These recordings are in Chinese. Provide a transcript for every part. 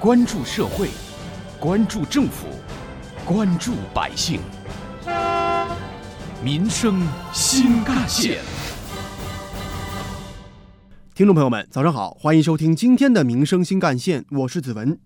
关注社会，关注政府，关注百姓，民生新干线。听众朋友们，早上好，欢迎收听今天的《民生新干线》，我是子文。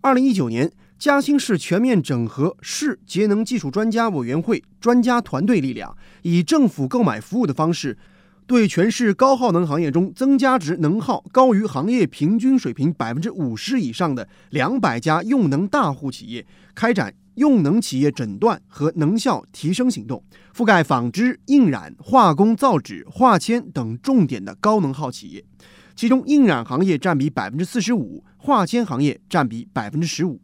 二零一九年，嘉兴市全面整合市节能技术专家委员会专家团队力量，以政府购买服务的方式。对全市高耗能行业中增加值能耗高于行业平均水平百分之五十以上的两百家用能大户企业，开展用能企业诊断和能效提升行动，覆盖纺织、印染、化工、造纸、化纤等重点的高能耗企业，其中印染行业占比百分之四十五，化纤行业占比百分之十五。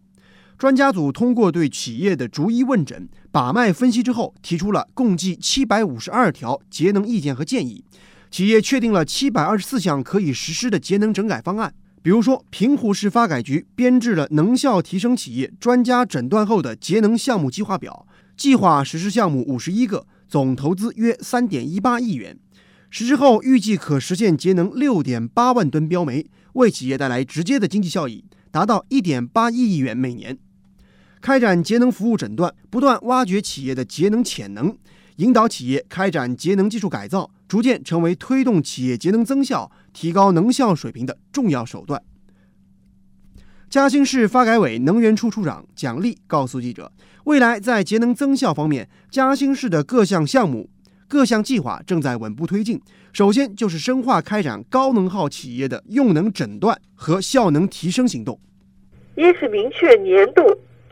专家组通过对企业的逐一问诊、把脉分析之后，提出了共计七百五十二条节能意见和建议。企业确定了七百二十四项可以实施的节能整改方案。比如说，平湖市发改局编制了能效提升企业专家诊断后的节能项目计划表，计划实施项目五十一个，总投资约三点一八亿元。实施后预计可实现节能六点八万吨标煤，为企业带来直接的经济效益，达到一点八亿亿元每年。开展节能服务诊断，不断挖掘企业的节能潜能，引导企业开展节能技术改造，逐渐成为推动企业节能增效、提高能效水平的重要手段。嘉兴市发改委能源处处长蒋丽告诉记者，未来在节能增效方面，嘉兴市的各项项目、各项计划正在稳步推进。首先就是深化开展高能耗企业的用能诊断和效能提升行动。一是明确年度。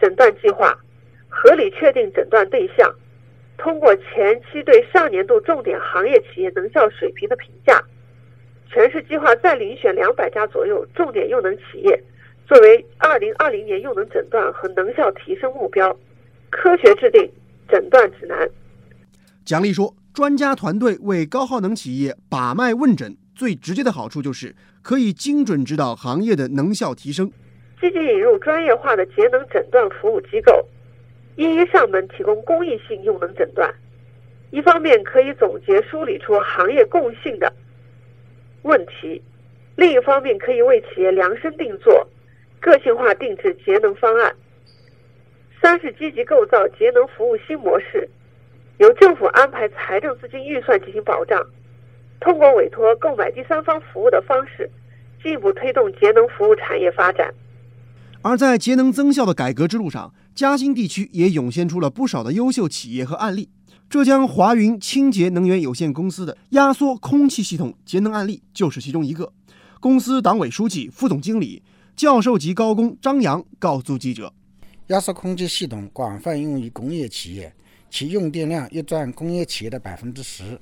诊断计划，合理确定诊断对象，通过前期对上年度重点行业企业能效水平的评价，全市计划再遴选两百家左右重点用能企业，作为二零二零年用能诊断和能效提升目标，科学制定诊断指南。蒋丽说，专家团队为高耗能企业把脉问诊，最直接的好处就是可以精准指导行业的能效提升。积极引入专业化的节能诊断服务机构，一一上门提供公益性用能诊断。一方面可以总结梳理出行业共性的问题，另一方面可以为企业量身定做、个性化定制节能方案。三是积极构造节能服务新模式，由政府安排财政资金预算进行保障，通过委托购买第三方服务的方式，进一步推动节能服务产业发展。而在节能增效的改革之路上，嘉兴地区也涌现出了不少的优秀企业和案例。浙江华云清洁能源有限公司的压缩空气系统节能案例就是其中一个。公司党委书记、副总经理、教授级高工张扬告诉记者：“压缩空气系统广泛用于工业企业，其用电量约占工业企业的百分之十，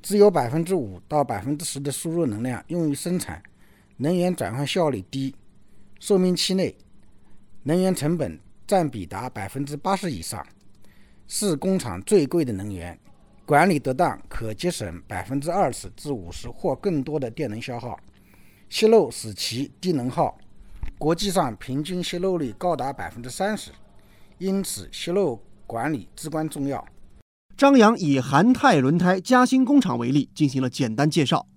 只有百分之五到百分之十的输入能量用于生产，能源转换效率低。”寿命期内，能源成本占比达百分之八十以上，是工厂最贵的能源。管理得当，可节省百分之二十至五十或更多的电能消耗。泄漏使其低能耗，国际上平均泄漏率高达百分之三十，因此泄漏管理至关重要。张扬以韩泰轮胎嘉兴工厂为例，进行了简单介绍。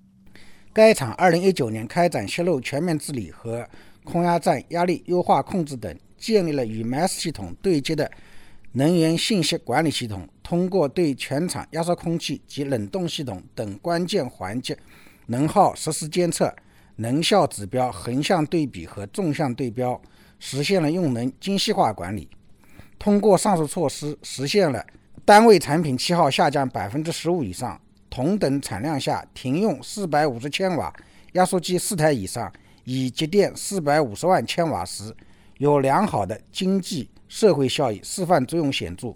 该厂二零一九年开展泄漏全面治理和空压站压力优化控制等，建立了与 MES 系统对接的能源信息管理系统。通过对全厂压缩空气及冷冻系统等关键环节能耗实时监测、能效指标横向对比和纵向对标，实现了用能精细化管理。通过上述措施，实现了单位产品气耗下降百分之十五以上，同等产量下停用四百五十千瓦压缩机四台以上。以节电四百五十万千瓦时，有良好的经济社会效益，示范作用显著。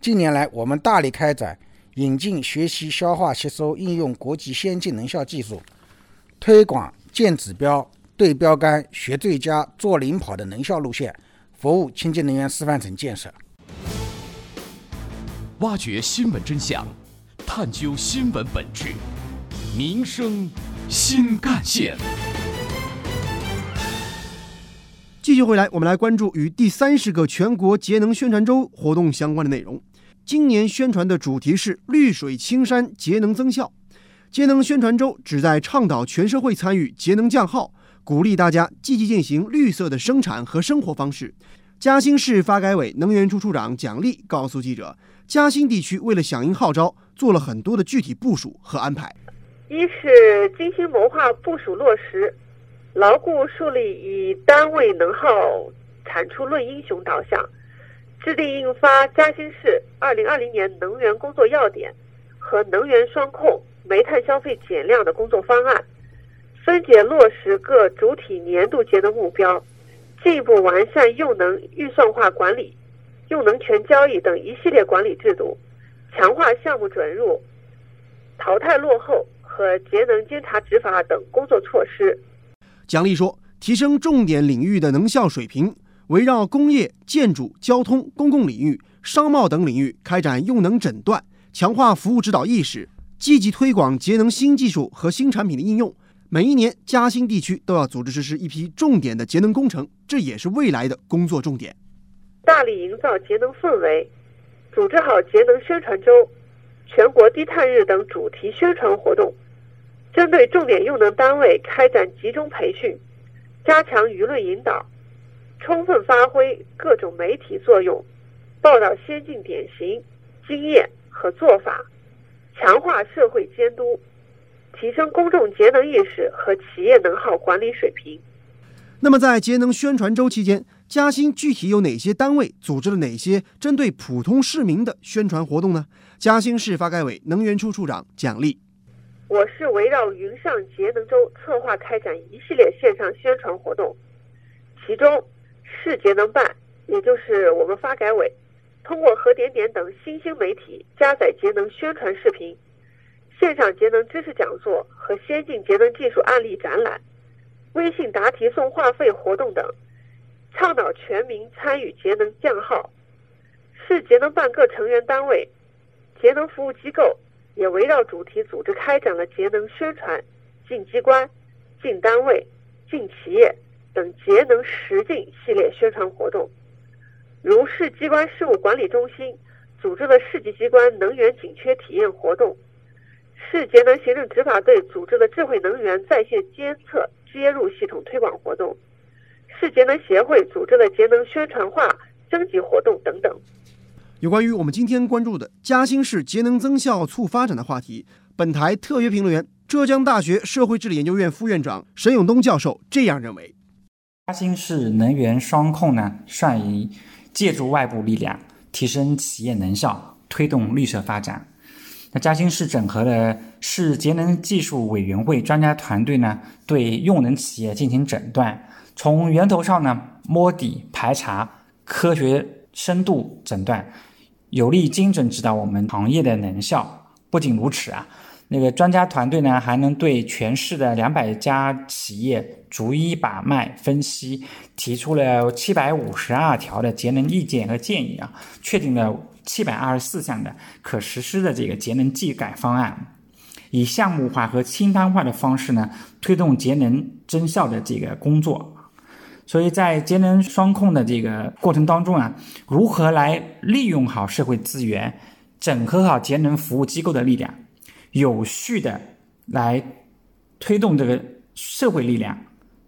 近年来，我们大力开展引进、学习、消化、吸收、应用国际先进能效技术，推广建指标、对标杆、学最佳、做领跑的能效路线，服务清洁能源示范城建设。挖掘新闻真相，探究新闻本质，民生新干线。续回来，我们来关注与第三十个全国节能宣传周活动相关的内容。今年宣传的主题是“绿水青山，节能增效”。节能宣传周旨在倡导全社会参与节能降耗，鼓励大家积极践行绿色的生产和生活方式。嘉兴市发改委能源处处长蒋丽告诉记者，嘉兴地区为了响应号召，做了很多的具体部署和安排。一是精心谋划部署落实，牢固树立以单位能耗产出论英雄导向，制定印发嘉兴市二零二零年能源工作要点和能源双控、煤炭消费减量的工作方案，分解落实各主体年度节能目标。进一步完善用能预算化管理、用能权交易等一系列管理制度，强化项目准入、淘汰落后和节能监察执法等工作措施。奖励说：“提升重点领域的能效水平，围绕工业、建筑、交通、公共领域、商贸等领域开展用能诊断，强化服务指导意识，积极推广节能新技术和新产品的应用。”每一年，嘉兴地区都要组织实施一批重点的节能工程，这也是未来的工作重点。大力营造节能氛围，组织好节能宣传周、全国低碳日等主题宣传活动，针对重点用能单位开展集中培训，加强舆论引导，充分发挥各种媒体作用，报道先进典型、经验和做法，强化社会监督。提升公众节能意识和企业能耗管理水平。那么，在节能宣传周期间，嘉兴具体有哪些单位组织了哪些针对普通市民的宣传活动呢？嘉兴市发改委能源处处长蒋丽：我是围绕云上节能周策划开展一系列线上宣传活动，其中市节能办，也就是我们发改委，通过核点点等新兴媒体加载节能宣传视频。线上节能知识讲座和先进节能技术案例展览，微信答题送话费活动等，倡导全民参与节能降耗。市节能办各成员单位、节能服务机构也围绕主题组织开展了节能宣传、进机关、进单位、进企业等节能实境系列宣传活动。如市机关事务管理中心组织的市级机关能源紧缺体验活动。市节能行政执法队组织的智慧能源在线监测接入系统推广活动，市节能协会组织的节能宣传画征集活动等等。有关于我们今天关注的嘉兴市节能增效促发展的话题，本台特约评论员、浙江大学社会治理研究院副院长沈永东教授这样认为：嘉兴市能源双控呢，善于借助外部力量提升企业能效，推动绿色发展。那嘉兴市整合了市节能技术委员会专家团队呢，对用能企业进行诊断，从源头上呢摸底排查，科学深度诊断，有力精准指导我们行业的能效。不仅如此啊，那个专家团队呢还能对全市的两百家企业逐一把脉分析，提出了七百五十二条的节能意见和建议啊，确定了。七百二十四项的可实施的这个节能技改方案，以项目化和清单化的方式呢，推动节能增效的这个工作。所以在节能双控的这个过程当中啊，如何来利用好社会资源，整合好节能服务机构的力量，有序的来推动这个社会力量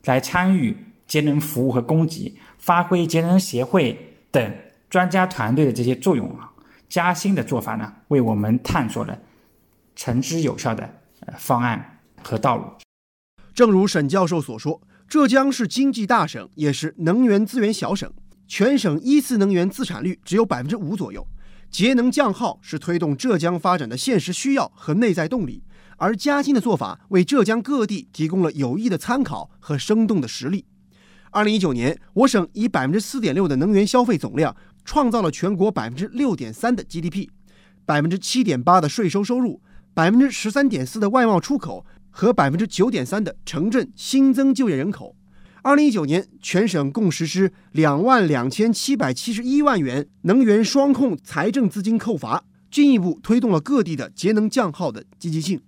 来参与节能服务和供给，发挥节能协会等专家团队的这些作用啊。嘉兴的做法呢，为我们探索了成之有效的方案和道路。正如沈教授所说，浙江是经济大省，也是能源资源小省，全省一次能源自产率只有百分之五左右。节能降耗是推动浙江发展的现实需要和内在动力，而嘉兴的做法为浙江各地提供了有益的参考和生动的实例。二零一九年，我省以百分之四点六的能源消费总量。创造了全国百分之六点三的 GDP，百分之七点八的税收收入，百分之十三点四的外贸出口和百分之九点三的城镇新增就业人口。二零一九年，全省共实施两万两千七百七十一万元能源双控财政资金扣罚，进一步推动了各地的节能降耗的积极性。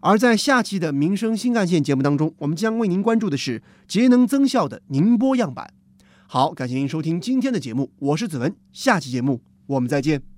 而在下期的民生新干线节目当中，我们将为您关注的是节能增效的宁波样板。好，感谢您收听今天的节目，我是子文，下期节目我们再见。